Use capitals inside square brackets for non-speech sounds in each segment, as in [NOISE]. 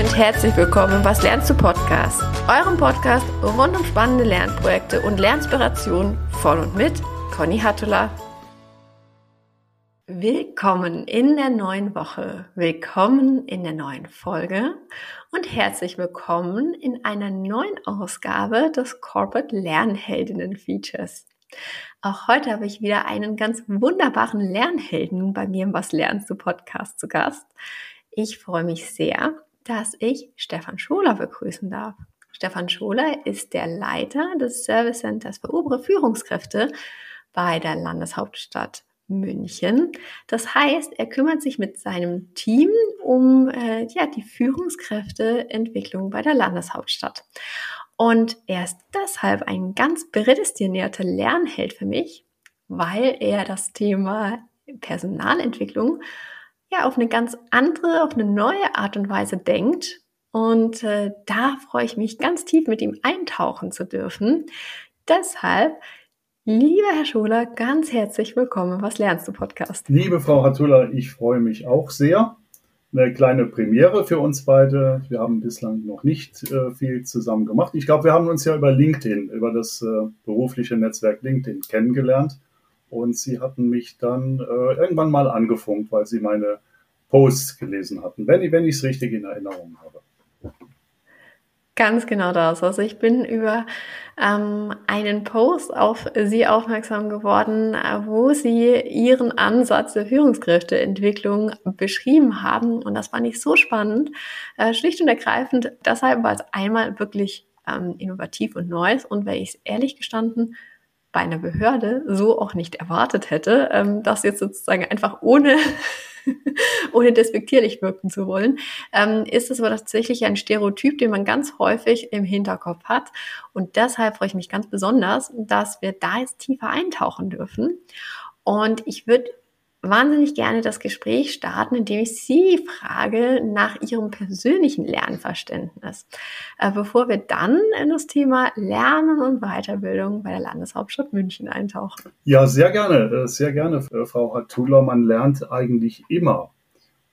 und herzlich willkommen im Was lernst du Podcast, eurem Podcast rund um spannende Lernprojekte und Lernspirationen von und mit Conny Hattula. Willkommen in der neuen Woche, willkommen in der neuen Folge und herzlich willkommen in einer neuen Ausgabe des Corporate Lernheldinnen Features. Auch heute habe ich wieder einen ganz wunderbaren Lernhelden bei mir im Was lernst du Podcast zu Gast. Ich freue mich sehr, dass ich Stefan Scholer begrüßen darf. Stefan Scholer ist der Leiter des Service Centers für obere Führungskräfte bei der Landeshauptstadt München. Das heißt, er kümmert sich mit seinem Team um äh, ja, die Führungskräfteentwicklung bei der Landeshauptstadt. Und er ist deshalb ein ganz prädestinierter Lernheld für mich, weil er das Thema Personalentwicklung ja auf eine ganz andere, auf eine neue Art und Weise denkt. Und äh, da freue ich mich ganz tief mit ihm eintauchen zu dürfen. Deshalb, lieber Herr Schuler, ganz herzlich willkommen. Was lernst du Podcast? Liebe Frau Hatula, ich freue mich auch sehr. Eine kleine Premiere für uns beide. Wir haben bislang noch nicht äh, viel zusammen gemacht. Ich glaube, wir haben uns ja über LinkedIn, über das äh, berufliche Netzwerk LinkedIn kennengelernt. Und sie hatten mich dann äh, irgendwann mal angefunkt, weil sie meine Posts gelesen hatten, wenn, wenn ich es richtig in Erinnerung habe. Ganz genau das. Also ich bin über ähm, einen Post auf Sie aufmerksam geworden, äh, wo Sie Ihren Ansatz der Führungskräfteentwicklung beschrieben haben. Und das fand ich so spannend, äh, schlicht und ergreifend deshalb, weil es einmal wirklich ähm, innovativ und neu ist und weil ich es ehrlich gestanden bei einer Behörde so auch nicht erwartet hätte, ähm, das jetzt sozusagen einfach ohne [LAUGHS] ohne despektierlich wirken zu wollen, ähm, ist es aber tatsächlich ein Stereotyp, den man ganz häufig im Hinterkopf hat. Und deshalb freue ich mich ganz besonders, dass wir da jetzt tiefer eintauchen dürfen. Und ich würde wahnsinnig gerne das Gespräch starten, indem ich Sie frage nach Ihrem persönlichen Lernverständnis, äh, bevor wir dann in das Thema Lernen und Weiterbildung bei der Landeshauptstadt München eintauchen. Ja, sehr gerne, äh, sehr gerne, äh, Frau Hattula. Man lernt eigentlich immer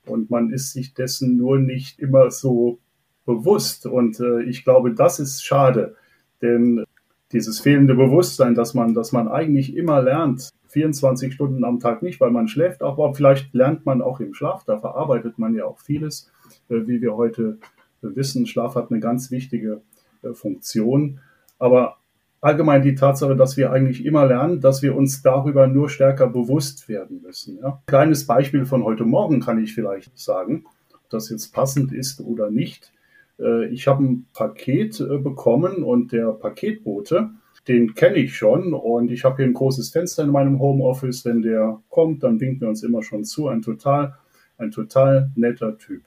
und man ist sich dessen nur nicht immer so bewusst. Und ich glaube, das ist schade, denn dieses fehlende Bewusstsein, dass man, dass man eigentlich immer lernt, 24 Stunden am Tag nicht, weil man schläft, aber vielleicht lernt man auch im Schlaf, da verarbeitet man ja auch vieles, äh, wie wir heute wissen. Schlaf hat eine ganz wichtige äh, Funktion, aber allgemein die Tatsache, dass wir eigentlich immer lernen, dass wir uns darüber nur stärker bewusst werden müssen. Ja? Kleines Beispiel von heute Morgen kann ich vielleicht sagen, ob das jetzt passend ist oder nicht. Äh, ich habe ein Paket bekommen und der Paketbote, den kenne ich schon und ich habe hier ein großes Fenster in meinem Homeoffice. Wenn der kommt, dann winkt er uns immer schon zu. Ein total, ein total netter Typ.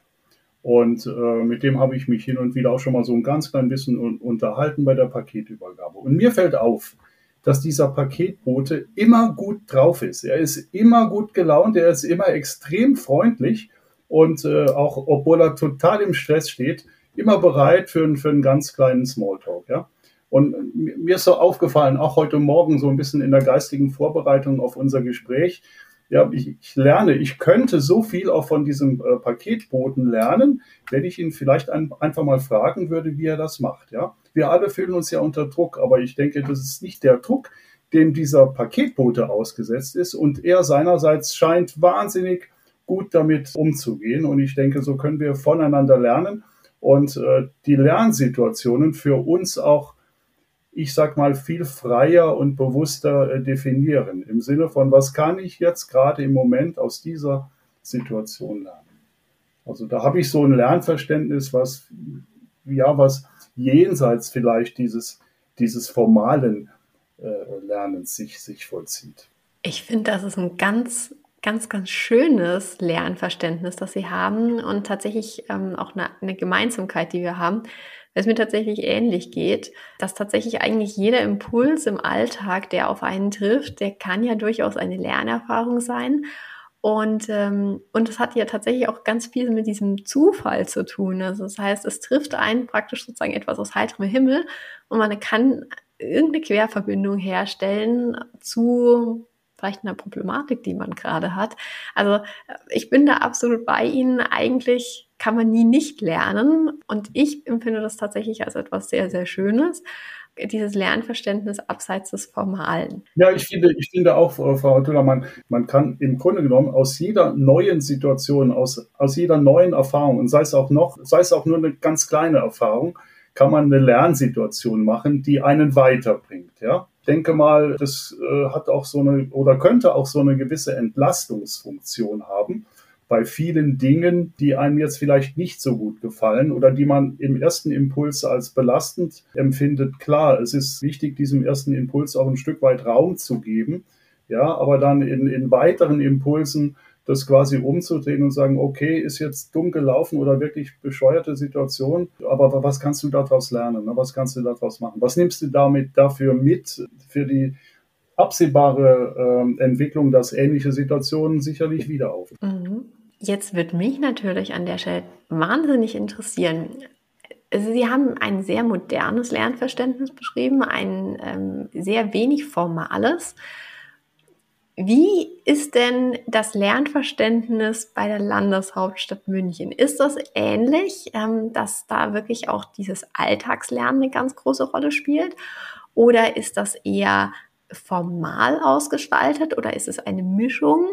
Und äh, mit dem habe ich mich hin und wieder auch schon mal so ein ganz klein bisschen unterhalten bei der Paketübergabe. Und mir fällt auf, dass dieser Paketbote immer gut drauf ist. Er ist immer gut gelaunt, er ist immer extrem freundlich und äh, auch obwohl er total im Stress steht, immer bereit für, für einen ganz kleinen Smalltalk. Ja? Und mir ist so aufgefallen, auch heute Morgen so ein bisschen in der geistigen Vorbereitung auf unser Gespräch, ja, ich, ich lerne, ich könnte so viel auch von diesem äh, Paketboten lernen, wenn ich ihn vielleicht ein, einfach mal fragen würde, wie er das macht. Ja, wir alle fühlen uns ja unter Druck, aber ich denke, das ist nicht der Druck, dem dieser Paketbote ausgesetzt ist und er seinerseits scheint wahnsinnig gut damit umzugehen. Und ich denke, so können wir voneinander lernen und äh, die Lernsituationen für uns auch ich sag mal, viel freier und bewusster äh, definieren. Im Sinne von, was kann ich jetzt gerade im Moment aus dieser Situation lernen? Also da habe ich so ein Lernverständnis, was, ja, was jenseits vielleicht dieses, dieses formalen äh, Lernens sich, sich vollzieht. Ich finde, das ist ein ganz, ganz, ganz schönes Lernverständnis, das Sie haben und tatsächlich ähm, auch eine, eine Gemeinsamkeit, die wir haben es mir tatsächlich ähnlich geht, dass tatsächlich eigentlich jeder Impuls im Alltag, der auf einen trifft, der kann ja durchaus eine Lernerfahrung sein. Und, ähm, und das hat ja tatsächlich auch ganz viel mit diesem Zufall zu tun. Also das heißt, es trifft einen praktisch sozusagen etwas aus heiterem Himmel und man kann irgendeine Querverbindung herstellen zu vielleicht einer Problematik, die man gerade hat. Also äh, ich bin da absolut bei Ihnen. Eigentlich kann man nie nicht lernen. Und ich empfinde das tatsächlich als etwas sehr, sehr Schönes dieses Lernverständnis abseits des Formalen. Ja, ich finde, ich finde auch, Frau Tüller, man, man kann im Grunde genommen aus jeder neuen Situation, aus, aus jeder neuen Erfahrung, und sei es auch noch, sei es auch nur eine ganz kleine Erfahrung, kann man eine Lernsituation machen, die einen weiterbringt. Ja? Denke mal, das äh, hat auch so eine oder könnte auch so eine gewisse Entlastungsfunktion haben bei vielen Dingen, die einem jetzt vielleicht nicht so gut gefallen oder die man im ersten Impuls als belastend empfindet. Klar, es ist wichtig, diesem ersten Impuls auch ein Stück weit Raum zu geben. Ja, aber dann in, in weiteren Impulsen das quasi umzudrehen und sagen, okay, ist jetzt dumm gelaufen oder wirklich bescheuerte Situation, aber was kannst du daraus lernen? Ne? Was kannst du daraus machen? Was nimmst du damit dafür mit für die absehbare äh, Entwicklung, dass ähnliche Situationen sicherlich wieder auf? Mhm. Jetzt wird mich natürlich an der Stelle wahnsinnig interessieren. Sie haben ein sehr modernes Lernverständnis beschrieben, ein ähm, sehr wenig formales. Wie ist denn das Lernverständnis bei der Landeshauptstadt München? Ist das ähnlich, ähm, dass da wirklich auch dieses Alltagslernen eine ganz große Rolle spielt? Oder ist das eher formal ausgestaltet oder ist es eine Mischung?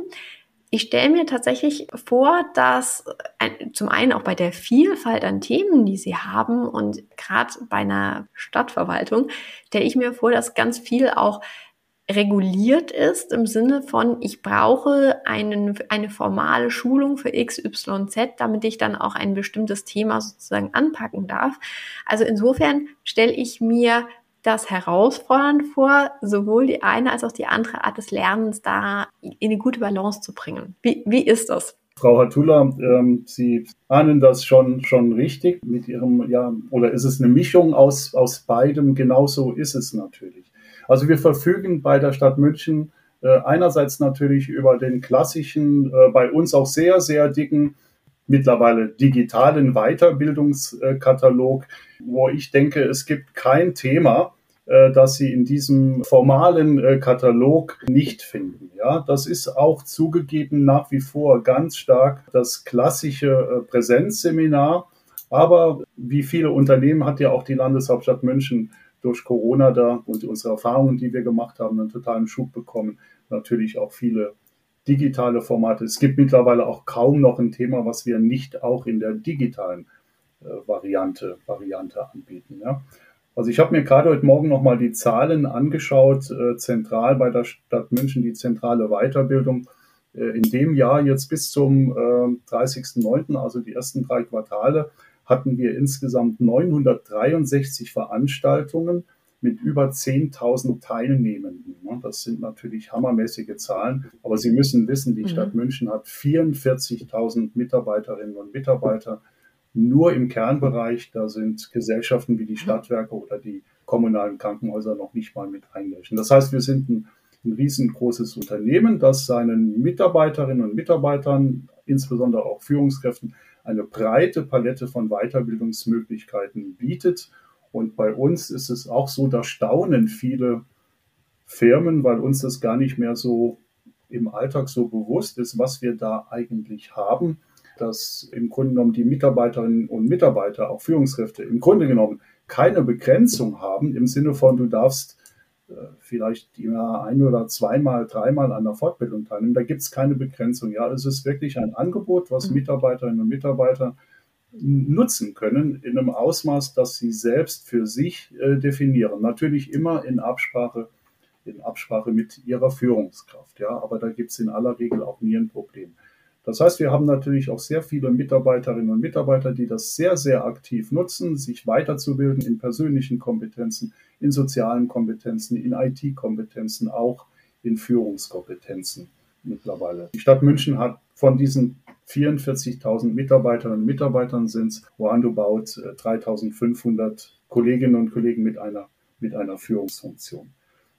ich stelle mir tatsächlich vor, dass ein, zum einen auch bei der Vielfalt an Themen, die sie haben und gerade bei einer Stadtverwaltung, stelle ich mir vor, dass ganz viel auch reguliert ist im Sinne von, ich brauche einen, eine formale Schulung für XYZ, damit ich dann auch ein bestimmtes Thema sozusagen anpacken darf. Also insofern stelle ich mir das herausfordernd vor, sowohl die eine als auch die andere Art des Lernens da in eine gute Balance zu bringen. Wie, wie ist das? Frau Hatula, ähm, Sie ahnen das schon, schon richtig mit Ihrem, ja, oder ist es eine Mischung aus, aus beidem? Genauso ist es natürlich. Also wir verfügen bei der Stadt München äh, einerseits natürlich über den klassischen, äh, bei uns auch sehr, sehr dicken mittlerweile digitalen Weiterbildungskatalog, wo ich denke, es gibt kein Thema, äh, das Sie in diesem formalen äh, Katalog nicht finden. Ja, das ist auch zugegeben nach wie vor ganz stark das klassische äh, Präsenzseminar. Aber wie viele Unternehmen hat ja auch die Landeshauptstadt München durch Corona da und unsere Erfahrungen, die wir gemacht haben, einen totalen Schub bekommen. Natürlich auch viele digitale Formate. Es gibt mittlerweile auch kaum noch ein Thema, was wir nicht auch in der digitalen äh, Variante, Variante anbieten. Ja. Also ich habe mir gerade heute Morgen nochmal die Zahlen angeschaut, äh, zentral bei der Stadt München, die zentrale Weiterbildung. Äh, in dem Jahr jetzt bis zum äh, 30.09., also die ersten drei Quartale, hatten wir insgesamt 963 Veranstaltungen mit über 10.000 Teilnehmenden. Das sind natürlich hammermäßige Zahlen, aber Sie müssen wissen, die mhm. Stadt München hat 44.000 Mitarbeiterinnen und Mitarbeiter. Nur im Kernbereich, da sind Gesellschaften wie die Stadtwerke oder die kommunalen Krankenhäuser noch nicht mal mit eingerechnet. Das heißt, wir sind ein, ein riesengroßes Unternehmen, das seinen Mitarbeiterinnen und Mitarbeitern, insbesondere auch Führungskräften, eine breite Palette von Weiterbildungsmöglichkeiten bietet. Und bei uns ist es auch so, da staunen viele Firmen, weil uns das gar nicht mehr so im Alltag so bewusst ist, was wir da eigentlich haben, dass im Grunde genommen die Mitarbeiterinnen und Mitarbeiter, auch Führungskräfte, im Grunde genommen keine Begrenzung haben im Sinne von, du darfst vielleicht im Jahr ein oder zweimal, dreimal an der Fortbildung teilnehmen. Da gibt es keine Begrenzung. Ja, es ist wirklich ein Angebot, was mhm. Mitarbeiterinnen und Mitarbeiter nutzen können in einem Ausmaß, das sie selbst für sich äh, definieren. Natürlich immer in Absprache, in Absprache mit ihrer Führungskraft. Ja, aber da gibt es in aller Regel auch nie ein Problem. Das heißt, wir haben natürlich auch sehr viele Mitarbeiterinnen und Mitarbeiter, die das sehr, sehr aktiv nutzen, sich weiterzubilden in persönlichen Kompetenzen, in sozialen Kompetenzen, in IT-Kompetenzen, auch in Führungskompetenzen mittlerweile. Die Stadt München hat von diesen 44.000 Mitarbeiterinnen und Mitarbeitern sind es roundabout 3.500 äh, Kolleginnen und Kollegen mit einer, mit einer Führungsfunktion.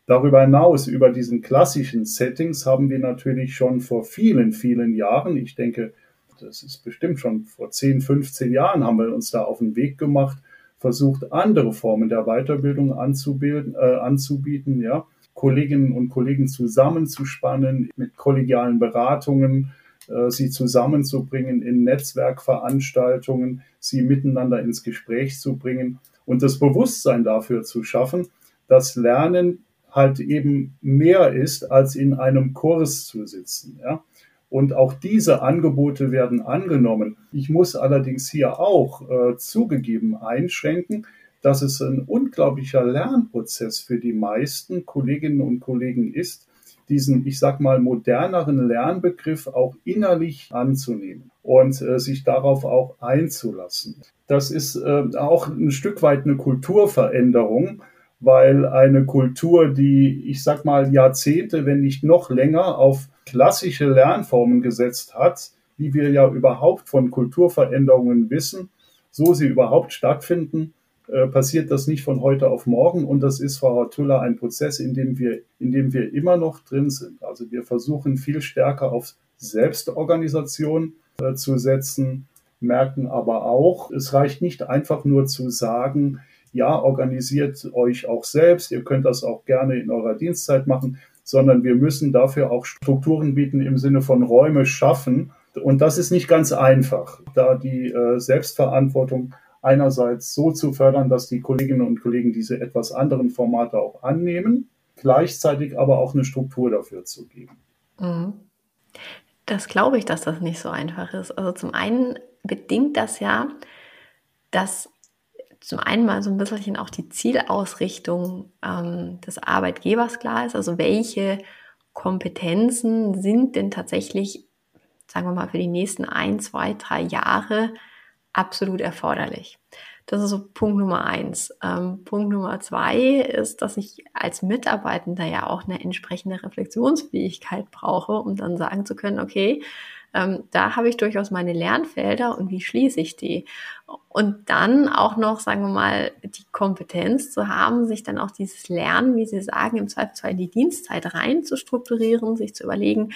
Darüber hinaus, über diesen klassischen Settings, haben wir natürlich schon vor vielen, vielen Jahren, ich denke, das ist bestimmt schon vor 10, 15 Jahren, haben wir uns da auf den Weg gemacht, versucht, andere Formen der Weiterbildung anzubilden, äh, anzubieten, ja, Kolleginnen und Kollegen zusammenzuspannen mit kollegialen Beratungen, äh, sie zusammenzubringen in Netzwerkveranstaltungen, sie miteinander ins Gespräch zu bringen und das Bewusstsein dafür zu schaffen, dass Lernen halt eben mehr ist, als in einem Kurs zu sitzen. Ja? Und auch diese Angebote werden angenommen. Ich muss allerdings hier auch äh, zugegeben einschränken, dass es ein unglaublicher Lernprozess für die meisten Kolleginnen und Kollegen ist, diesen, ich sag mal, moderneren Lernbegriff auch innerlich anzunehmen und äh, sich darauf auch einzulassen. Das ist äh, auch ein Stück weit eine Kulturveränderung, weil eine Kultur, die, ich sag mal, Jahrzehnte, wenn nicht noch länger auf klassische Lernformen gesetzt hat, wie wir ja überhaupt von Kulturveränderungen wissen, so sie überhaupt stattfinden, äh, passiert das nicht von heute auf morgen. Und das ist, Frau Hartüller, ein Prozess, in dem wir, in dem wir immer noch drin sind. Also wir versuchen viel stärker auf Selbstorganisation äh, zu setzen, merken aber auch, es reicht nicht einfach nur zu sagen, ja, organisiert euch auch selbst, ihr könnt das auch gerne in eurer Dienstzeit machen, sondern wir müssen dafür auch Strukturen bieten im Sinne von Räume schaffen. Und das ist nicht ganz einfach, da die äh, Selbstverantwortung einerseits so zu fördern, dass die Kolleginnen und Kollegen diese etwas anderen Formate auch annehmen, gleichzeitig aber auch eine Struktur dafür zu geben. Mhm. Das glaube ich, dass das nicht so einfach ist. Also zum einen bedingt das ja, dass zum einen mal so ein bisschen auch die Zielausrichtung ähm, des Arbeitgebers klar ist. Also welche Kompetenzen sind denn tatsächlich, sagen wir mal, für die nächsten ein, zwei, drei Jahre absolut erforderlich. Das ist so Punkt Nummer eins. Ähm, Punkt Nummer zwei ist, dass ich als Mitarbeitender ja auch eine entsprechende Reflexionsfähigkeit brauche, um dann sagen zu können, okay, ähm, da habe ich durchaus meine Lernfelder und wie schließe ich die? Und dann auch noch, sagen wir mal, die Kompetenz zu haben, sich dann auch dieses Lernen, wie Sie sagen, im Zweifelsfall in die Dienstzeit rein zu strukturieren, sich zu überlegen,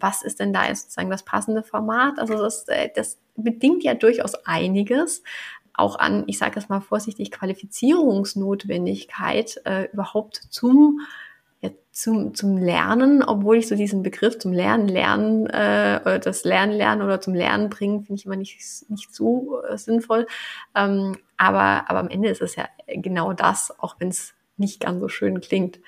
was ist denn da jetzt sozusagen das passende Format? Also das, äh, das bedingt ja durchaus einiges auch an, ich sage es mal vorsichtig, Qualifizierungsnotwendigkeit äh, überhaupt zum zum, zum Lernen, obwohl ich so diesen Begriff zum Lernen, Lernen, äh, das Lernen, Lernen oder zum Lernen bringen, finde ich immer nicht, nicht so äh, sinnvoll. Ähm, aber, aber am Ende ist es ja genau das, auch wenn es nicht ganz so schön klingt.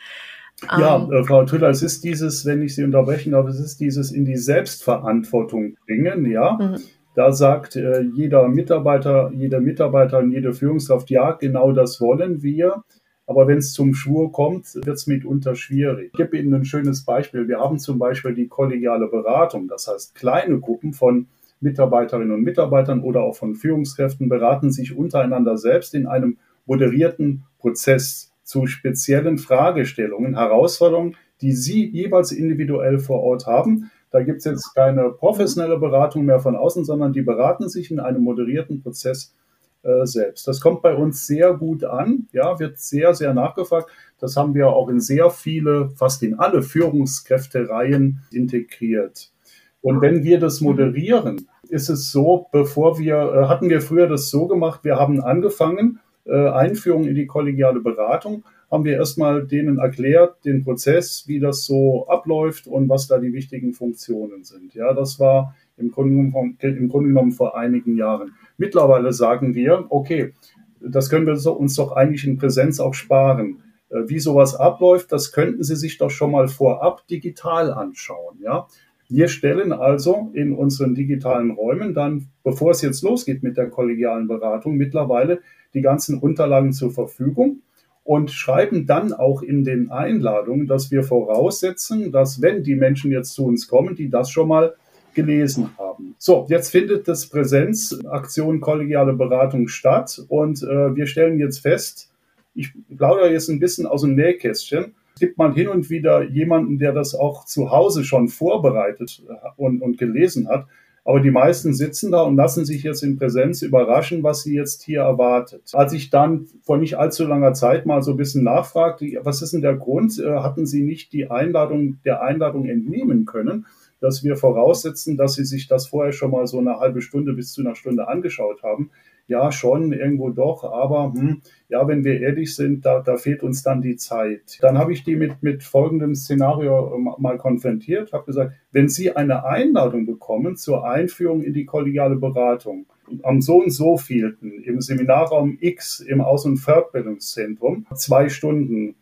Ja, ähm, äh, Frau Tüller, es ist dieses, wenn ich Sie unterbrechen darf, es ist dieses in die Selbstverantwortung bringen, ja. Mhm. Da sagt äh, jeder Mitarbeiter, jede Mitarbeiterin, jede Führungskraft, ja, genau das wollen wir. Aber wenn es zum Schwur kommt, wird es mitunter schwierig. Ich gebe Ihnen ein schönes Beispiel. Wir haben zum Beispiel die kollegiale Beratung. Das heißt, kleine Gruppen von Mitarbeiterinnen und Mitarbeitern oder auch von Führungskräften beraten sich untereinander selbst in einem moderierten Prozess zu speziellen Fragestellungen, Herausforderungen, die Sie jeweils individuell vor Ort haben. Da gibt es jetzt keine professionelle Beratung mehr von außen, sondern die beraten sich in einem moderierten Prozess äh, selbst. Das kommt bei uns sehr gut an, ja, wird sehr, sehr nachgefragt. Das haben wir auch in sehr viele, fast in alle Führungskräftereihen integriert. Und wenn wir das moderieren, ist es so, bevor wir, äh, hatten wir früher das so gemacht, wir haben angefangen, äh, Einführung in die kollegiale Beratung, haben wir erstmal denen erklärt, den Prozess, wie das so abläuft und was da die wichtigen Funktionen sind. Ja, das war im Grunde genommen, im Grunde genommen vor einigen Jahren. Mittlerweile sagen wir, okay, das können wir uns doch eigentlich in Präsenz auch sparen. Äh, wie sowas abläuft, das könnten Sie sich doch schon mal vorab digital anschauen. Ja? Wir stellen also in unseren digitalen Räumen dann, bevor es jetzt losgeht mit der kollegialen Beratung, mittlerweile die ganzen Unterlagen zur Verfügung und schreiben dann auch in den Einladungen, dass wir voraussetzen, dass wenn die Menschen jetzt zu uns kommen, die das schon mal gelesen haben. So, jetzt findet das Präsenzaktion kollegiale Beratung statt und äh, wir stellen jetzt fest, ich plaudere jetzt ein bisschen aus dem Nähkästchen, gibt mal hin und wieder jemanden, der das auch zu Hause schon vorbereitet äh, und, und gelesen hat. Aber die meisten sitzen da und lassen sich jetzt in Präsenz überraschen, was sie jetzt hier erwartet. Als ich dann vor nicht allzu langer Zeit mal so ein bisschen nachfragte, was ist denn der Grund, äh, hatten sie nicht die Einladung der Einladung entnehmen können? Dass wir voraussetzen, dass Sie sich das vorher schon mal so eine halbe Stunde bis zu einer Stunde angeschaut haben. ja, schon, irgendwo doch, aber hm, ja, wenn wir ehrlich sind, da, da fehlt uns dann die Zeit. Dann habe ich die mit, mit folgendem Szenario mal konfrontiert, habe gesagt, wenn Sie eine Einladung bekommen zur Einführung in die kollegiale Beratung, am so und so vielten im Seminarraum X im Aus- und Fortbildungszentrum, zwei Stunden,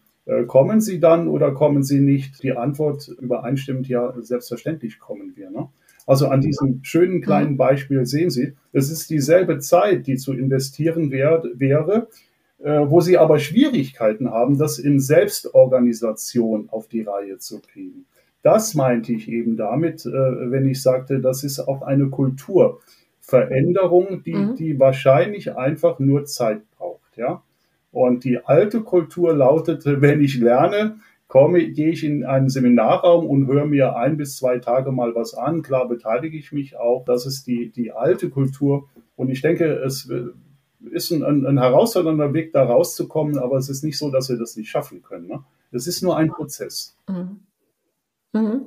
kommen Sie dann oder kommen Sie nicht? Die Antwort übereinstimmt ja, selbstverständlich kommen wir. Ne? Also an diesem schönen kleinen Beispiel sehen Sie, es ist dieselbe Zeit, die zu investieren wär, wäre, äh, wo Sie aber Schwierigkeiten haben, das in Selbstorganisation auf die Reihe zu kriegen. Das meinte ich eben damit, äh, wenn ich sagte, das ist auch eine Kulturveränderung, die, mhm. die wahrscheinlich einfach nur Zeit braucht. Ja? Und die alte Kultur lautete, wenn ich lerne, komme, gehe ich in einen Seminarraum und höre mir ein bis zwei Tage mal was an. Klar beteilige ich mich auch. Das ist die, die alte Kultur. Und ich denke, es ist ein, ein, herausfordernder Weg, da rauszukommen, aber es ist nicht so, dass wir das nicht schaffen können. Ne? Es ist nur ein Prozess. Mhm. Mhm.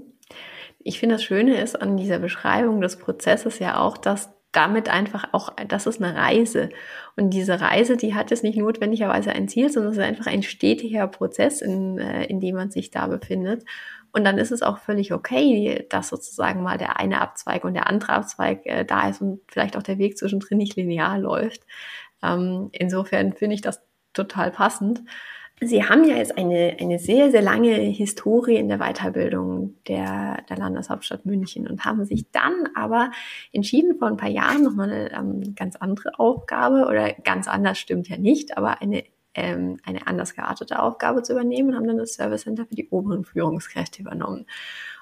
Ich finde, das Schöne ist an dieser Beschreibung des Prozesses ja auch, dass damit einfach auch, das ist eine Reise. Und diese Reise, die hat jetzt nicht notwendigerweise ein Ziel, sondern es ist einfach ein stetiger Prozess, in, äh, in dem man sich da befindet. Und dann ist es auch völlig okay, dass sozusagen mal der eine Abzweig und der andere Abzweig äh, da ist und vielleicht auch der Weg zwischendrin nicht linear läuft. Ähm, insofern finde ich das total passend. Sie haben ja jetzt eine, eine sehr, sehr lange Historie in der Weiterbildung der, der Landeshauptstadt München und haben sich dann aber entschieden, vor ein paar Jahren nochmal eine ähm, ganz andere Aufgabe oder ganz anders stimmt ja nicht, aber eine, ähm, eine anders geartete Aufgabe zu übernehmen und haben dann das Service Center für die oberen Führungskräfte übernommen.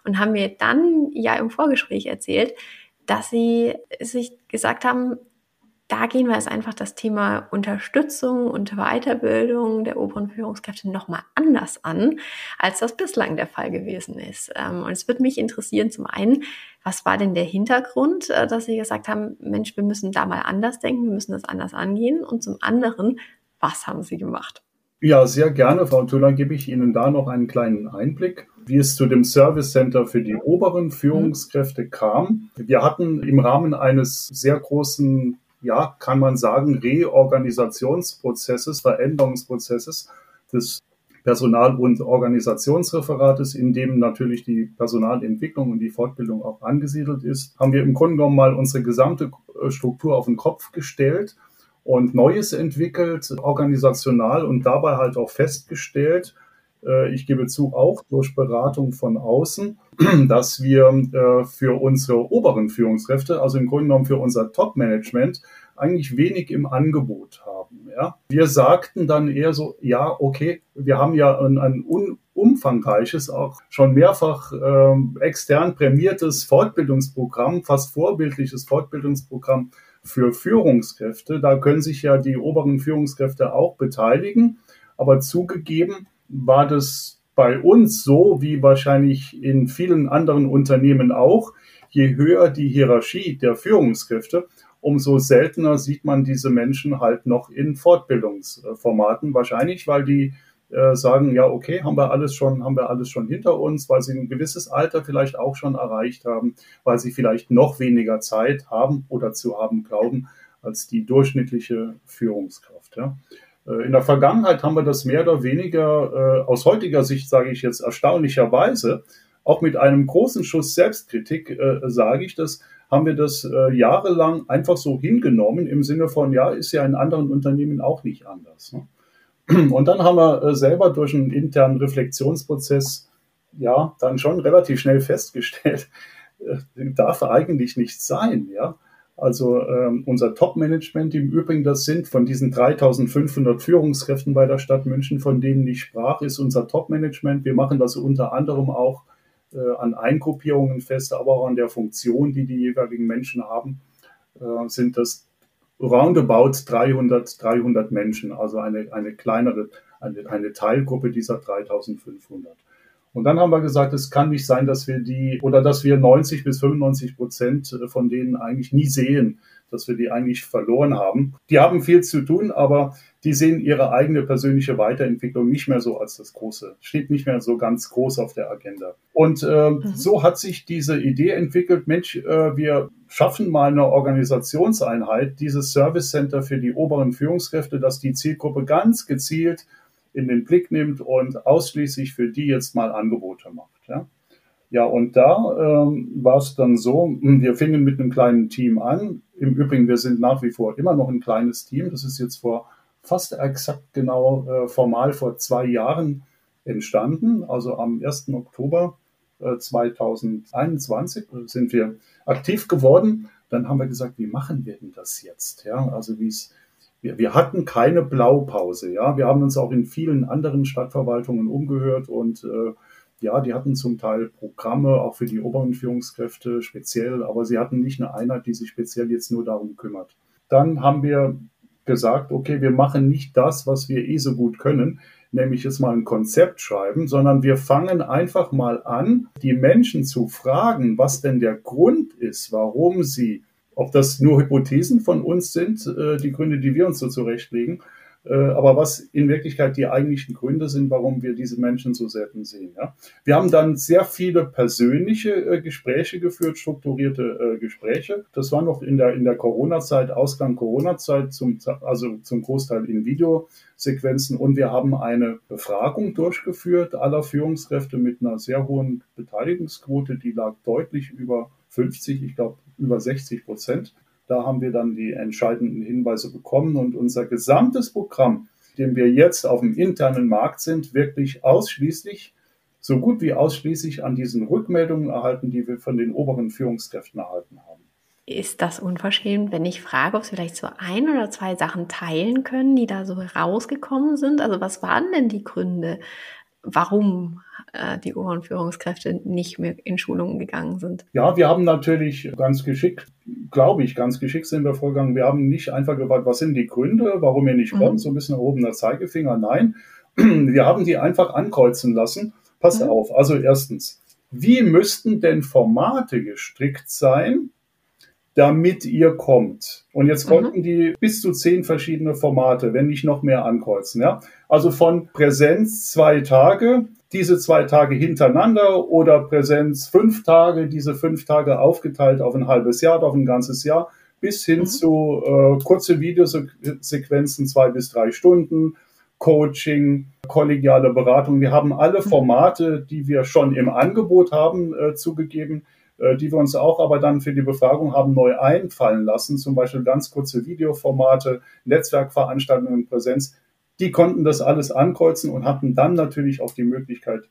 Und haben mir dann ja im Vorgespräch erzählt, dass sie sich gesagt haben, da gehen wir jetzt einfach das Thema Unterstützung und Weiterbildung der oberen Führungskräfte nochmal anders an, als das bislang der Fall gewesen ist. Ähm, und es würde mich interessieren, zum einen, was war denn der Hintergrund, äh, dass Sie gesagt haben, Mensch, wir müssen da mal anders denken, wir müssen das anders angehen. Und zum anderen, was haben Sie gemacht? Ja, sehr gerne, Frau Tuller, gebe ich Ihnen da noch einen kleinen Einblick, wie es zu dem Service Center für die oberen Führungskräfte kam. Wir hatten im Rahmen eines sehr großen ja, kann man sagen, Reorganisationsprozesses, Veränderungsprozesses des Personal- und Organisationsreferates, in dem natürlich die Personalentwicklung und die Fortbildung auch angesiedelt ist, haben wir im Grunde genommen mal unsere gesamte äh, Struktur auf den Kopf gestellt und Neues entwickelt, organisational und dabei halt auch festgestellt, ich gebe zu, auch durch Beratung von außen, [CLEARS THROAT] dass wir äh, für unsere oberen Führungskräfte, also im Grunde genommen für unser Top-Management, eigentlich wenig im Angebot haben. Ja? Wir sagten dann eher so, ja, okay, wir haben ja ein, ein umfangreiches, auch schon mehrfach ähm, extern prämiertes Fortbildungsprogramm, fast vorbildliches Fortbildungsprogramm für Führungskräfte. Da können sich ja die oberen Führungskräfte auch beteiligen. Aber zugegeben, war das bei uns so, wie wahrscheinlich in vielen anderen Unternehmen auch. Je höher die Hierarchie der Führungskräfte, umso seltener sieht man diese Menschen halt noch in Fortbildungsformaten. Wahrscheinlich, weil die äh, sagen, ja, okay, haben wir alles schon, haben wir alles schon hinter uns, weil sie ein gewisses Alter vielleicht auch schon erreicht haben, weil sie vielleicht noch weniger Zeit haben oder zu haben glauben als die durchschnittliche Führungskraft. Ja. Äh, in der Vergangenheit haben wir das mehr oder weniger äh, aus heutiger Sicht, sage ich jetzt erstaunlicherweise, auch mit einem großen Schuss Selbstkritik, äh, sage ich das, haben wir das jahrelang einfach so hingenommen im Sinne von, ja, ist ja in anderen Unternehmen auch nicht anders. Ne? Und dann haben wir selber durch einen internen Reflexionsprozess ja dann schon relativ schnell festgestellt, [LAUGHS] darf eigentlich nicht sein, ja. Also ähm, unser Top-Management im Übrigen, das sind von diesen 3500 Führungskräften bei der Stadt München, von denen ich sprach, ist unser Top-Management. Wir machen das unter anderem auch äh, an Eingruppierungen fest, aber auch an der Funktion, die die jeweiligen Menschen haben, äh, sind das roundabout 300, 300 Menschen, also eine, eine kleinere, eine, eine Teilgruppe dieser 3500. Und dann haben wir gesagt, es kann nicht sein, dass wir die oder dass wir 90 bis 95 Prozent von denen eigentlich nie sehen, dass wir die eigentlich verloren haben. Die haben viel zu tun, aber die sehen ihre eigene persönliche Weiterentwicklung nicht mehr so als das Große, steht nicht mehr so ganz groß auf der Agenda. Und äh, mhm. so hat sich diese Idee entwickelt, Mensch, äh, wir schaffen mal eine Organisationseinheit, dieses Service Center für die oberen Führungskräfte, dass die Zielgruppe ganz gezielt in den Blick nimmt und ausschließlich für die jetzt mal Angebote macht. Ja, ja und da ähm, war es dann so, wir fingen mit einem kleinen Team an. Im Übrigen, wir sind nach wie vor immer noch ein kleines Team. Das ist jetzt vor fast exakt genau äh, formal vor zwei Jahren entstanden. Also am 1. Oktober äh, 2021 sind wir aktiv geworden. Dann haben wir gesagt, wie machen wir denn das jetzt? Ja, also wie es wir, wir hatten keine Blaupause. Ja, wir haben uns auch in vielen anderen Stadtverwaltungen umgehört und äh, ja, die hatten zum Teil Programme auch für die oberen Führungskräfte speziell, aber sie hatten nicht eine Einheit, die sich speziell jetzt nur darum kümmert. Dann haben wir gesagt, okay, wir machen nicht das, was wir eh so gut können, nämlich jetzt mal ein Konzept schreiben, sondern wir fangen einfach mal an, die Menschen zu fragen, was denn der Grund ist, warum sie ob das nur Hypothesen von uns sind, äh, die Gründe, die wir uns so zurechtlegen, äh, aber was in Wirklichkeit die eigentlichen Gründe sind, warum wir diese Menschen so selten sehen. Ja? Wir haben dann sehr viele persönliche äh, Gespräche geführt, strukturierte Gespräche. Das war noch in der, in der Corona-Zeit, Ausgang Corona-Zeit, zum, also zum Großteil in Videosequenzen. Und wir haben eine Befragung durchgeführt aller Führungskräfte mit einer sehr hohen Beteiligungsquote, die lag deutlich über 50, ich glaube über 60 Prozent. Da haben wir dann die entscheidenden Hinweise bekommen und unser gesamtes Programm, dem wir jetzt auf dem internen Markt sind, wirklich ausschließlich, so gut wie ausschließlich an diesen Rückmeldungen erhalten, die wir von den oberen Führungskräften erhalten haben. Ist das unverschämt, wenn ich frage, ob Sie vielleicht so ein oder zwei Sachen teilen können, die da so rausgekommen sind? Also was waren denn die Gründe, warum äh, die oberen Führungskräfte nicht mehr in Schulungen gegangen sind? Ja, wir haben natürlich ganz geschickt, glaube ich, ganz geschickt sind wir vorgegangen. Wir haben nicht einfach gefragt, was sind die Gründe, warum ihr nicht mhm. kommt, so ein bisschen erhobener Zeigefinger. Nein, [CLEARS THROAT] wir haben die einfach ankreuzen lassen. Pass mhm. auf, also erstens, wie müssten denn Formate gestrickt sein, damit ihr kommt. Und jetzt mhm. konnten mhm. die bis zu zehn verschiedene Formate, wenn nicht noch mehr ankreuzen. Ja? Also von Präsenz zwei Tage, diese zwei Tage hintereinander oder Präsenz fünf Tage, diese fünf Tage aufgeteilt auf ein halbes Jahr, auf ein ganzes Jahr, bis hin mhm. zu äh, kurze Videosequenzen, zwei bis drei Stunden, Coaching, kollegiale Beratung. Wir haben alle mhm. Formate, die wir schon im Angebot haben, äh, zugegeben die wir uns auch aber dann für die Befragung haben neu einfallen lassen, zum Beispiel ganz kurze Videoformate, Netzwerkveranstaltungen in Präsenz. Die konnten das alles ankreuzen und hatten dann natürlich auch die Möglichkeit,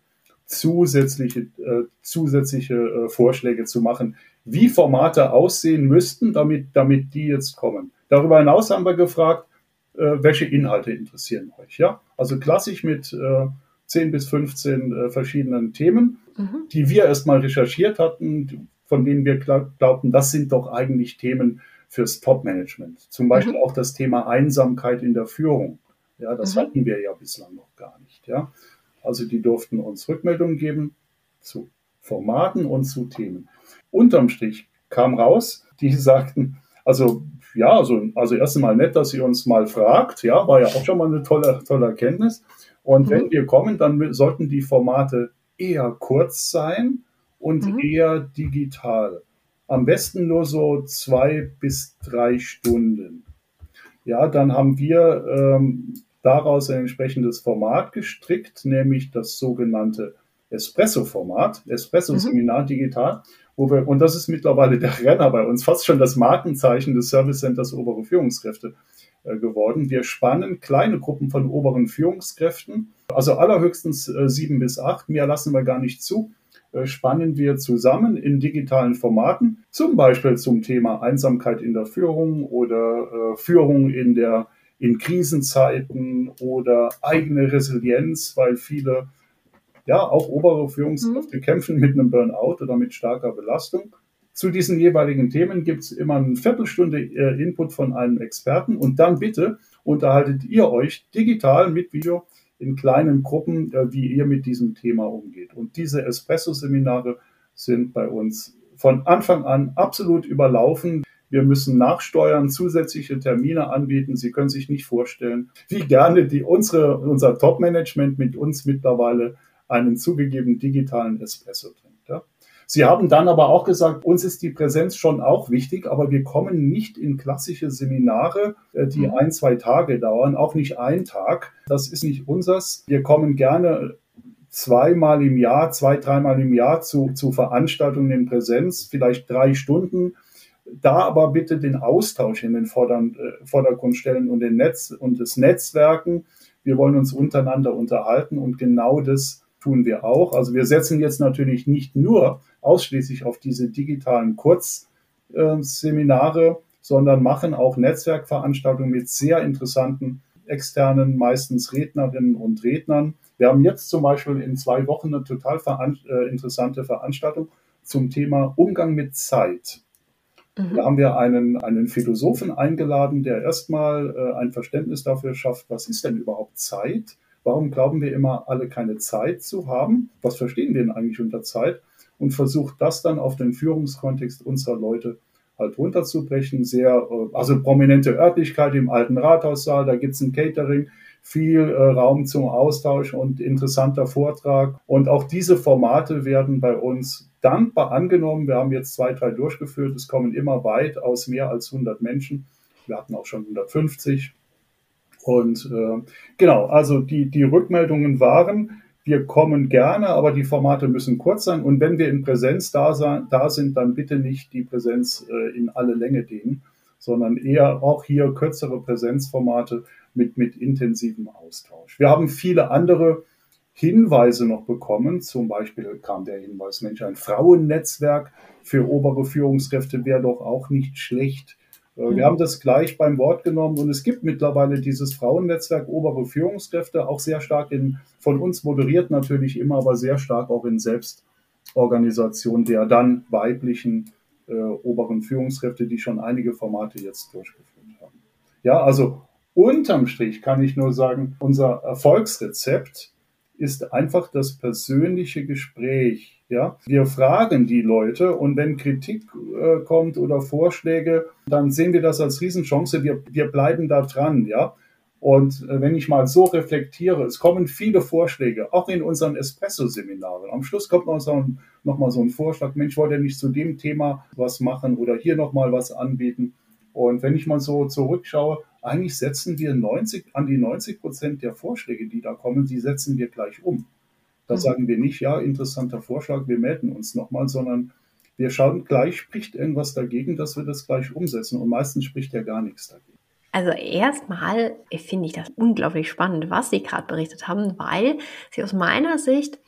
zusätzliche, äh, zusätzliche äh, Vorschläge zu machen, wie Formate aussehen müssten, damit, damit die jetzt kommen. Darüber hinaus haben wir gefragt, äh, welche Inhalte interessieren euch. Ja? Also klassisch mit äh, 10 bis 15 äh, verschiedenen Themen, mhm. die wir erstmal recherchiert hatten, von denen wir glaubten, das sind doch eigentlich Themen fürs Top-Management. Zum Beispiel mhm. auch das Thema Einsamkeit in der Führung. Ja, das mhm. hatten wir ja bislang noch gar nicht. Ja. Also die durften uns Rückmeldungen geben zu Formaten und zu Themen. Unterm Strich kam raus, die [LAUGHS] sagten, also ja, also, also erst einmal nett, dass ihr uns mal fragt, ja, war ja auch schon mal eine tolle, tolle Erkenntnis. Und mhm. wenn wir kommen, dann sollten die Formate eher kurz sein und mhm. eher digital. Am besten nur so zwei bis drei Stunden. Ja, dann haben wir ähm, daraus ein entsprechendes Format gestrickt, nämlich das sogenannte Espresso-Format, Espresso-Seminar mhm. digital, wo wir, und das ist mittlerweile der Renner bei uns, fast schon das Markenzeichen des Service Centers obere Führungskräfte. Äh, geworden. Wir spannen kleine Gruppen von oberen Führungskräften, also allerhöchstens äh, sieben bis acht, mehr lassen wir gar nicht zu, äh, spannen wir zusammen in digitalen Formaten, zum Beispiel zum Thema Einsamkeit in der Führung oder Führung in der in Krisenzeiten oder eigene Resilienz, weil viele ja auch obere Führungskräfte mhm. kämpfen mit einem Burnout oder mit starker Belastung. Zu diesen jeweiligen Themen gibt es immer eine Viertelstunde Input von einem Experten und dann bitte unterhaltet ihr euch digital mit Video in kleinen Gruppen, äh, wie ihr mit diesem Thema umgeht. Und diese Espresso-Seminare sind bei uns von Anfang an absolut überlaufen. Wir müssen nachsteuern, zusätzliche Termine anbieten. Sie können sich nicht vorstellen, wie gerne die, unsere, unser Top-Management mit uns mittlerweile einen zugegeben digitalen Espresso trinkt. Sie haben dann aber auch gesagt, uns ist die Präsenz schon auch wichtig, aber wir kommen nicht in klassische Seminare, äh, die mhm. ein, zwei Tage dauern, auch nicht ein Tag. Das ist nicht unseres. Wir kommen gerne zweimal im Jahr, zwei, dreimal im Jahr zu, zu Veranstaltungen in Präsenz, vielleicht drei Stunden da aber bitte den Austausch in den äh, Vordergrund stellen und, den Netz, und das Netzwerken. Wir wollen uns untereinander unterhalten und genau das tun wir auch. Also wir setzen jetzt natürlich nicht nur ausschließlich auf diese digitalen Kurzseminare, sondern machen auch Netzwerkveranstaltungen mit sehr interessanten externen, meistens Rednerinnen und Rednern. Wir haben jetzt zum Beispiel in zwei Wochen eine total äh, interessante Veranstaltung zum Thema Umgang mit Zeit. Mhm. Da haben wir einen, einen Philosophen eingeladen, der erstmal äh, ein Verständnis dafür schafft, was ist denn überhaupt Zeit? Warum glauben wir immer, alle keine Zeit zu haben? Was verstehen wir denn eigentlich unter Zeit? Und versucht das dann auf den Führungskontext unserer Leute halt runterzubrechen. Sehr, äh, also prominente Örtlichkeit im alten Rathaussaal, da gibt's ein Catering, viel äh, Raum zum Austausch und interessanter Vortrag. Und auch diese Formate werden bei uns dankbar angenommen. Wir haben jetzt zwei, drei durchgeführt. Es kommen immer weit aus mehr als 100 Menschen. Wir hatten auch schon 150. Und äh, genau, also die, die Rückmeldungen waren, wir kommen gerne, aber die Formate müssen kurz sein. Und wenn wir in Präsenz da, sein, da sind, dann bitte nicht die Präsenz äh, in alle Länge dehnen, sondern eher auch hier kürzere Präsenzformate mit, mit intensivem Austausch. Wir haben viele andere Hinweise noch bekommen. Zum Beispiel kam der Hinweis, Mensch, ein Frauennetzwerk für obere Führungskräfte wäre doch auch nicht schlecht. Äh, wir haben das gleich beim Wort genommen und es gibt mittlerweile dieses Frauennetzwerk obere Führungskräfte, auch sehr stark in, von uns moderiert natürlich immer, aber sehr stark auch in Selbstorganisation der dann weiblichen äh, oberen Führungskräfte, die schon einige Formate jetzt durchgeführt haben. Ja, also unterm Strich kann ich nur sagen, unser Erfolgsrezept ist einfach das persönliche Gespräch. Ja, wir fragen die Leute und wenn Kritik äh, kommt oder Vorschläge, dann sehen wir das als Riesenchance. Wir, wir bleiben da dran. Ja, und äh, wenn ich mal so reflektiere, es kommen viele Vorschläge, auch in unseren Espresso-Seminaren. Am Schluss kommt noch, so ein, noch mal so ein Vorschlag, Mensch, wollt ihr nicht zu dem Thema was machen oder hier noch mal was anbieten? Und wenn ich mal so zurückschaue, eigentlich setzen wir 90, an die 90 Prozent der Vorschläge, die da kommen, die setzen wir gleich um. Da mhm. sagen wir nicht, ja, interessanter Vorschlag, wir melden uns nochmal, sondern wir schauen gleich, spricht irgendwas dagegen, dass wir das gleich umsetzen. Und meistens spricht ja gar nichts dagegen. Also erstmal finde ich das unglaublich spannend, was Sie gerade berichtet haben, weil Sie aus meiner Sicht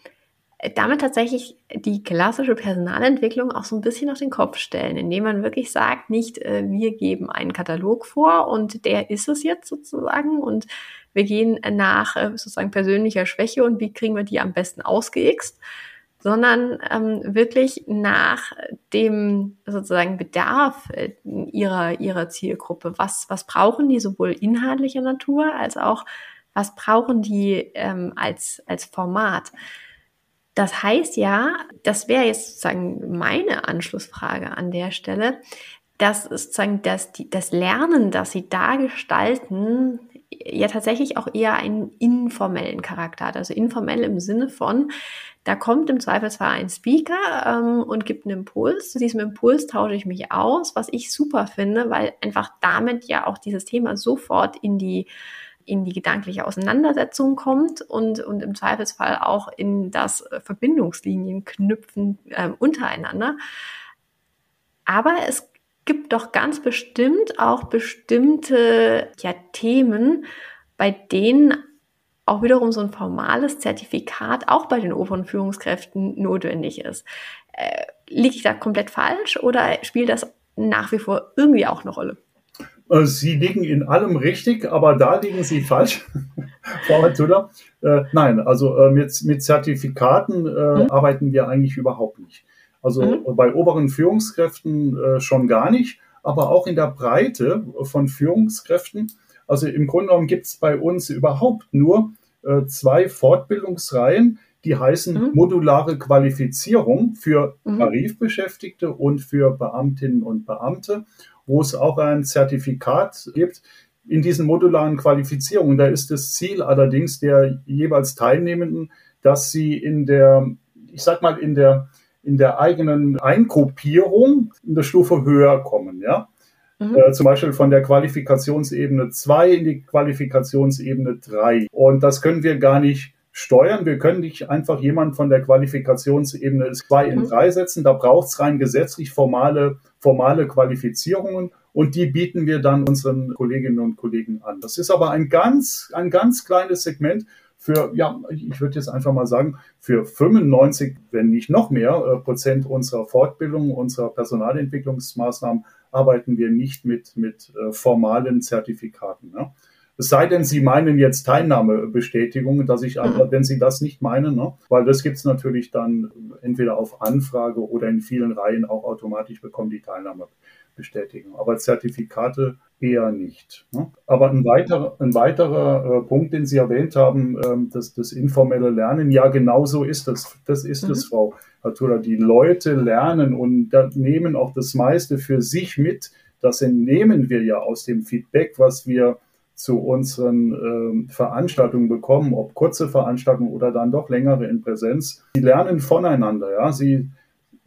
damit tatsächlich die klassische Personalentwicklung auch so ein bisschen auf den Kopf stellen, indem man wirklich sagt, nicht äh, wir geben einen Katalog vor und der ist es jetzt sozusagen und wir gehen nach äh, sozusagen persönlicher Schwäche und wie kriegen wir die am besten ausgeixt, sondern ähm, wirklich nach dem sozusagen Bedarf äh, ihrer, ihrer Zielgruppe. Was, was brauchen die sowohl inhaltlicher Natur als auch was brauchen die ähm, als, als Format? Das heißt ja, das wäre jetzt sozusagen meine Anschlussfrage an der Stelle, dass sozusagen das, das Lernen, das Sie da gestalten, ja tatsächlich auch eher einen informellen Charakter hat. Also informell im Sinne von, da kommt im Zweifelsfall ein Speaker ähm, und gibt einen Impuls. Zu diesem Impuls tausche ich mich aus, was ich super finde, weil einfach damit ja auch dieses Thema sofort in die in die gedankliche Auseinandersetzung kommt und, und im Zweifelsfall auch in das äh, Verbindungslinien knüpfen äh, untereinander. Aber es gibt doch ganz bestimmt auch bestimmte ja, Themen, bei denen auch wiederum so ein formales Zertifikat auch bei den oberen Führungskräften notwendig ist. Äh, liege ich da komplett falsch oder spielt das nach wie vor irgendwie auch eine Rolle? Äh, Sie liegen in allem richtig, aber da liegen Sie falsch, [LAUGHS] Frau Hatula. Äh, nein, also äh, mit, mit Zertifikaten äh, mhm. arbeiten wir eigentlich überhaupt nicht. Also mhm. bei oberen Führungskräften äh, schon gar nicht, aber auch in der Breite von Führungskräften. Also im Grunde genommen gibt es bei uns überhaupt nur äh, zwei Fortbildungsreihen, die heißen mhm. modulare Qualifizierung für mhm. Tarifbeschäftigte und für Beamtinnen und Beamte, wo es auch ein Zertifikat gibt. In diesen modularen Qualifizierungen, da ist das Ziel allerdings der jeweils Teilnehmenden, dass sie in der, ich sag mal, in der, in der eigenen Eingruppierung in der Stufe höher kommen, ja. Mhm. Äh, zum Beispiel von der Qualifikationsebene 2 in die Qualifikationsebene 3. Und das können wir gar nicht steuern. Wir können nicht einfach jemanden von der Qualifikationsebene 2 in 3 mhm. setzen. Da braucht es rein gesetzlich formale, formale Qualifizierungen und die bieten wir dann unseren Kolleginnen und Kollegen an. Das ist aber ein ganz, ein ganz kleines Segment für, ja, ich würde jetzt einfach mal sagen, für 95, wenn nicht noch mehr äh, Prozent unserer Fortbildung, unserer Personalentwicklungsmaßnahmen arbeiten wir nicht mit, mit äh, formalen Zertifikaten. Ne? Es sei denn, Sie meinen jetzt Teilnahmebestätigungen, dass ich, wenn Sie das nicht meinen, ne? weil das gibt es natürlich dann entweder auf Anfrage oder in vielen Reihen auch automatisch bekommen die Teilnahmebestätigung. Aber Zertifikate eher nicht. Ne? Aber ein weiterer, ein weiterer äh, Punkt, den Sie erwähnt haben, ähm, das, das informelle Lernen, ja, genau so ist das. Das ist mhm. es, Frau Hatula. Die Leute lernen und nehmen auch das meiste für sich mit. Das entnehmen wir ja aus dem Feedback, was wir zu unseren äh, Veranstaltungen bekommen, ob kurze Veranstaltungen oder dann doch längere in Präsenz. Sie lernen voneinander, ja. Sie,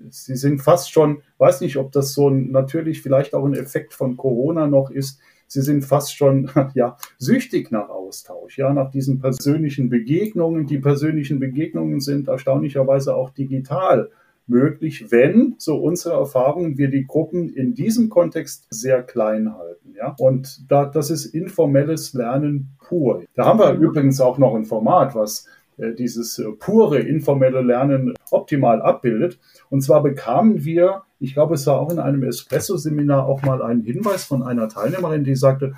sie sind fast schon, weiß nicht, ob das so ein, natürlich vielleicht auch ein Effekt von Corona noch ist. Sie sind fast schon, [LAUGHS] ja, süchtig nach Austausch, ja, nach diesen persönlichen Begegnungen. Die persönlichen Begegnungen sind erstaunlicherweise auch digital möglich, wenn, so unsere Erfahrung, wir die Gruppen in diesem Kontext sehr klein halten. Ja? Und da, das ist informelles Lernen pur. Da haben wir übrigens auch noch ein Format, was dieses äh, pure informelle Lernen optimal abbildet. Und zwar bekamen wir, ich glaube, es war auch in einem Espresso-Seminar auch mal einen Hinweis von einer Teilnehmerin, die sagte,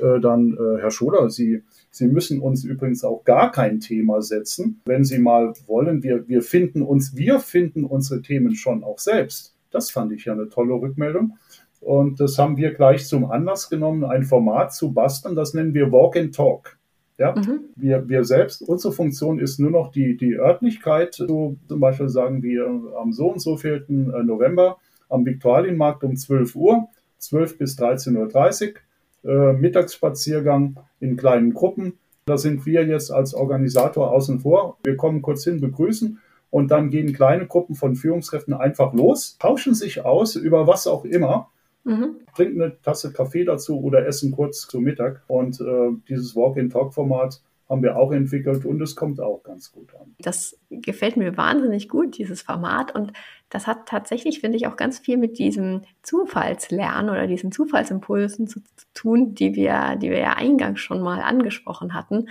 äh, dann, äh, Herr Scholer, Sie, Sie müssen uns übrigens auch gar kein Thema setzen, wenn Sie mal wollen. Wir, wir finden uns, wir finden unsere Themen schon auch selbst. Das fand ich ja eine tolle Rückmeldung. Und das haben wir gleich zum Anlass genommen, ein Format zu basteln. Das nennen wir Walk and Talk. Ja, mhm. wir, wir selbst, unsere Funktion ist nur noch die, die Örtlichkeit. So, zum Beispiel sagen wir am so und so vierten äh, November am Viktualienmarkt um 12 Uhr, 12 bis 13.30 Uhr äh, Mittagsspaziergang in kleinen Gruppen. Da sind wir jetzt als Organisator außen vor. Wir kommen kurz hin, begrüßen und dann gehen kleine Gruppen von Führungskräften einfach los, tauschen sich aus über was auch immer, mhm. trinken eine Tasse Kaffee dazu oder essen kurz zu Mittag. Und äh, dieses Walk-in-Talk-Format haben wir auch entwickelt und es kommt auch ganz gut an. Das gefällt mir wahnsinnig gut, dieses Format. Und das hat tatsächlich, finde ich, auch ganz viel mit diesem Zufallslernen oder diesen Zufallsimpulsen zu, zu tun, die wir, die wir ja eingangs schon mal angesprochen hatten.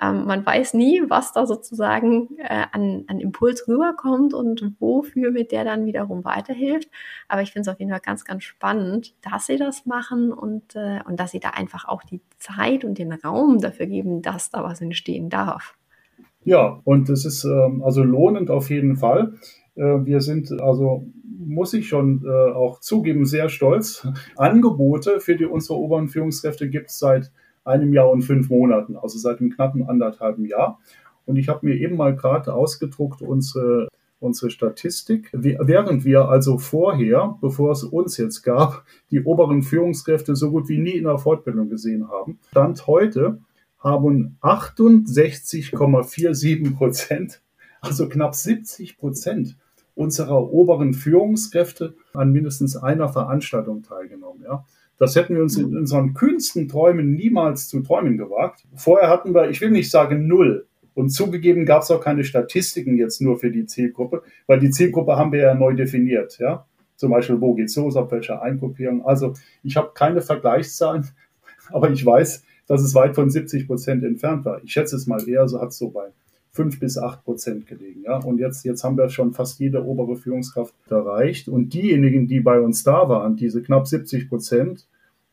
Ähm, man weiß nie, was da sozusagen äh, an, an Impuls rüberkommt und wofür mit der dann wiederum weiterhilft. Aber ich finde es auf jeden Fall ganz, ganz spannend, dass sie das machen und, äh, und dass sie da einfach auch die Zeit und den Raum dafür geben, dass da was entstehen darf. Ja, und es ist ähm, also lohnend auf jeden Fall. Äh, wir sind also, muss ich schon äh, auch zugeben, sehr stolz. [LAUGHS] Angebote für die unsere oberen Führungskräfte gibt es seit einem Jahr und fünf Monaten, also seit einem knappen anderthalben Jahr. Und ich habe mir eben mal gerade ausgedruckt unsere, unsere Statistik. Während wir also vorher, bevor es uns jetzt gab, [LAUGHS] die oberen Führungskräfte so gut wie nie in der Fortbildung gesehen haben, Stand heute haben 68,47 Prozent, also knapp 70 Prozent unserer oberen Führungskräfte an mindestens einer Veranstaltung teilgenommen. Ja. Das hätten wir uns in unseren kühnsten Träumen niemals zu träumen gewagt. Vorher hatten wir, ich will nicht sagen null. Und zugegeben gab es auch keine Statistiken jetzt nur für die Zielgruppe, weil die Zielgruppe haben wir ja neu definiert. Ja? Zum Beispiel, wo geht's los, auf welcher Eingruppierung. Also ich habe keine Vergleichszahlen, [LAUGHS] aber ich weiß, dass es weit von 70 Prozent entfernt war. Ich schätze es mal eher, so hat es so bei fünf bis acht Prozent gelegen. Ja? Und jetzt, jetzt haben wir schon fast jede obere Führungskraft erreicht. Und diejenigen, die bei uns da waren, diese knapp 70 Prozent,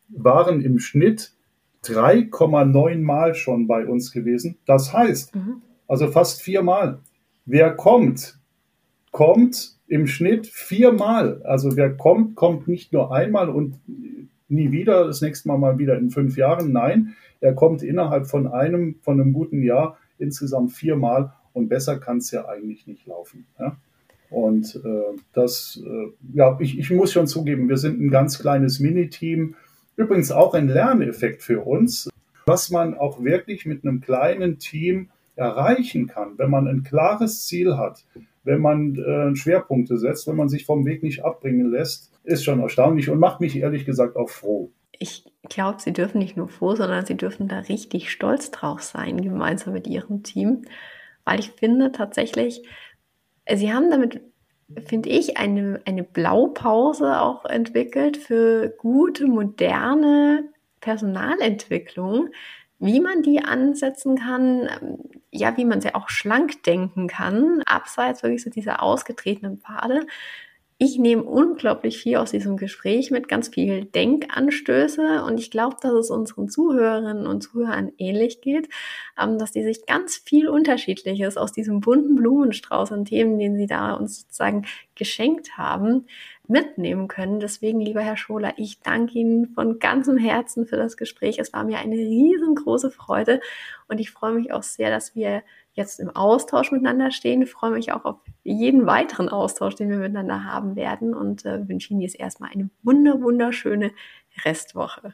waren im Schnitt 3,9 Mal schon bei uns gewesen. Das heißt, mhm. also fast viermal. Wer kommt, kommt im Schnitt viermal. Also wer kommt, kommt nicht nur einmal und nie wieder, das nächste Mal mal wieder in fünf Jahren. Nein, er kommt innerhalb von einem, von einem guten Jahr insgesamt viermal und besser kann es ja eigentlich nicht laufen. Ja? Und äh, das, äh, ja, ich, ich muss schon zugeben, wir sind ein ganz kleines Miniteam. Übrigens auch ein Lerneffekt für uns, was man auch wirklich mit einem kleinen Team erreichen kann, wenn man ein klares Ziel hat, wenn man äh, Schwerpunkte setzt, wenn man sich vom Weg nicht abbringen lässt, ist schon erstaunlich und macht mich ehrlich gesagt auch froh. Ich glaube, Sie dürfen nicht nur froh, sondern Sie dürfen da richtig stolz drauf sein, gemeinsam mit Ihrem Team, weil ich finde tatsächlich, Sie haben damit, finde ich, eine, eine Blaupause auch entwickelt für gute, moderne Personalentwicklung, wie man die ansetzen kann, ja, wie man sie auch schlank denken kann, abseits wirklich so dieser ausgetretenen Pfade, ich nehme unglaublich viel aus diesem Gespräch mit, ganz viel Denkanstöße. Und ich glaube, dass es unseren Zuhörerinnen und Zuhörern ähnlich geht, ähm, dass die sich ganz viel Unterschiedliches aus diesem bunten Blumenstrauß an Themen, den sie da uns sozusagen geschenkt haben, mitnehmen können. Deswegen, lieber Herr Scholer, ich danke Ihnen von ganzem Herzen für das Gespräch. Es war mir eine riesengroße Freude und ich freue mich auch sehr, dass wir jetzt im Austausch miteinander stehen. Ich freue mich auch auf jeden weiteren Austausch, den wir miteinander haben werden und äh, wünsche Ihnen jetzt erstmal eine wunder, wunderschöne Restwoche.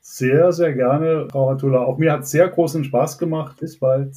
Sehr, sehr gerne, Frau Hatula. Auch mir hat sehr großen Spaß gemacht. Bis bald.